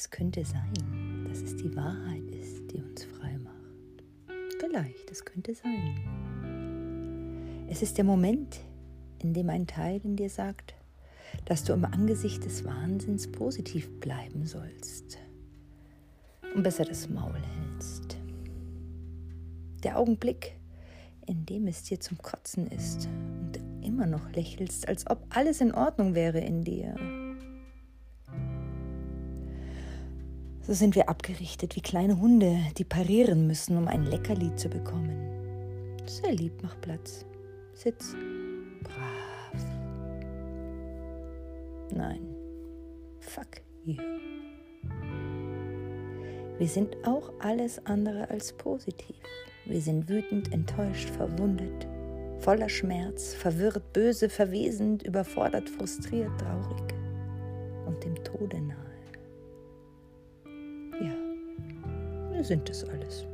Es könnte sein, dass es die Wahrheit ist, die uns frei macht. Vielleicht, es könnte sein. Es ist der Moment, in dem ein Teil in dir sagt, dass du im Angesicht des Wahnsinns positiv bleiben sollst und besser das Maul hältst. Der Augenblick, in dem es dir zum Kotzen ist und immer noch lächelst, als ob alles in Ordnung wäre in dir. So sind wir abgerichtet wie kleine Hunde, die parieren müssen, um ein Leckerli zu bekommen. Sehr lieb, mach Platz. Sitz. Brav. Nein. Fuck you. Wir sind auch alles andere als positiv. Wir sind wütend, enttäuscht, verwundet, voller Schmerz, verwirrt, böse, verwesend, überfordert, frustriert, traurig und dem Tode nahe. Wir sind es alles.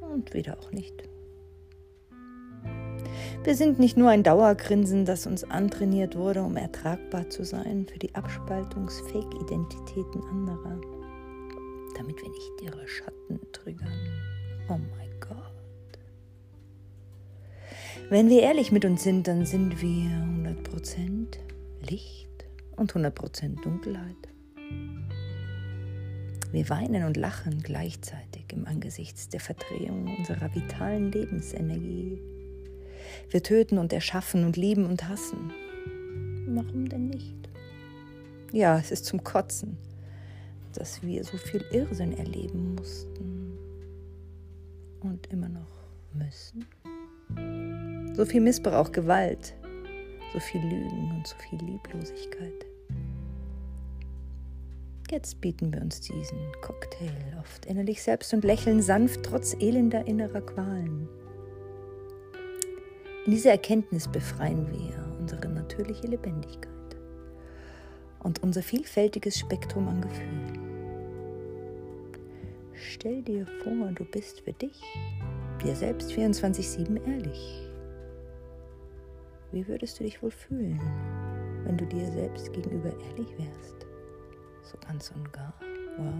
Und wieder auch nicht. Wir sind nicht nur ein Dauergrinsen, das uns antrainiert wurde, um ertragbar zu sein für die Abspaltungs-Fake-Identitäten anderer, damit wir nicht ihre Schatten triggern. Oh mein Gott. Wenn wir ehrlich mit uns sind, dann sind wir 100% Licht und 100% Dunkelheit. Wir weinen und lachen gleichzeitig im Angesichts der Verdrehung unserer vitalen Lebensenergie. Wir töten und erschaffen und lieben und hassen. Warum denn nicht? Ja, es ist zum Kotzen, dass wir so viel Irrsinn erleben mussten und immer noch müssen. So viel Missbrauch, Gewalt, so viel Lügen und so viel Lieblosigkeit. Jetzt bieten wir uns diesen Cocktail oft innerlich selbst und lächeln sanft trotz elender innerer Qualen. In dieser Erkenntnis befreien wir unsere natürliche Lebendigkeit und unser vielfältiges Spektrum an Gefühlen. Stell dir vor, du bist für dich, dir selbst 24-7 ehrlich. Wie würdest du dich wohl fühlen, wenn du dir selbst gegenüber ehrlich wärst? So ganz und gar. Wow.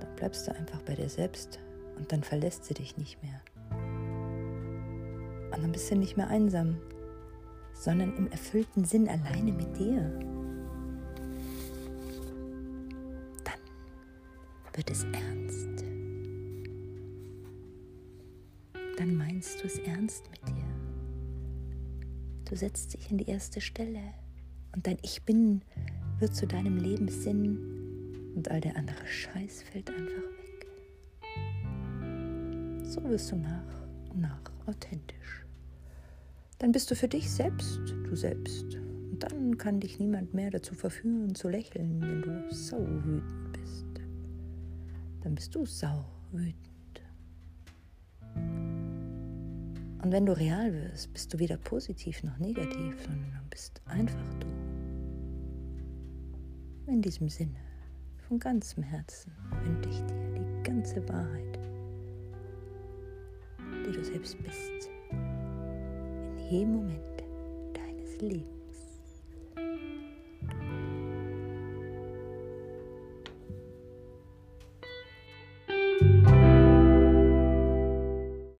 Dann bleibst du einfach bei dir selbst und dann verlässt sie dich nicht mehr. Und dann bist du nicht mehr einsam, sondern im erfüllten Sinn alleine mit dir. Dann wird es ernst. Dann meinst du es ernst mit dir. Du setzt dich in die erste Stelle und dein Ich Bin wird zu deinem Lebenssinn und all der andere Scheiß fällt einfach weg. So wirst du nach und nach authentisch dann bist du für dich selbst du selbst. Und dann kann dich niemand mehr dazu verführen zu lächeln, wenn du sau wütend bist. Dann bist du sau wütend. Und wenn du real wirst, bist du weder positiv noch negativ, sondern bist einfach du. In diesem Sinne, von ganzem Herzen wünsche ich dir die ganze Wahrheit, die du selbst bist jedem Moment deines Lebens.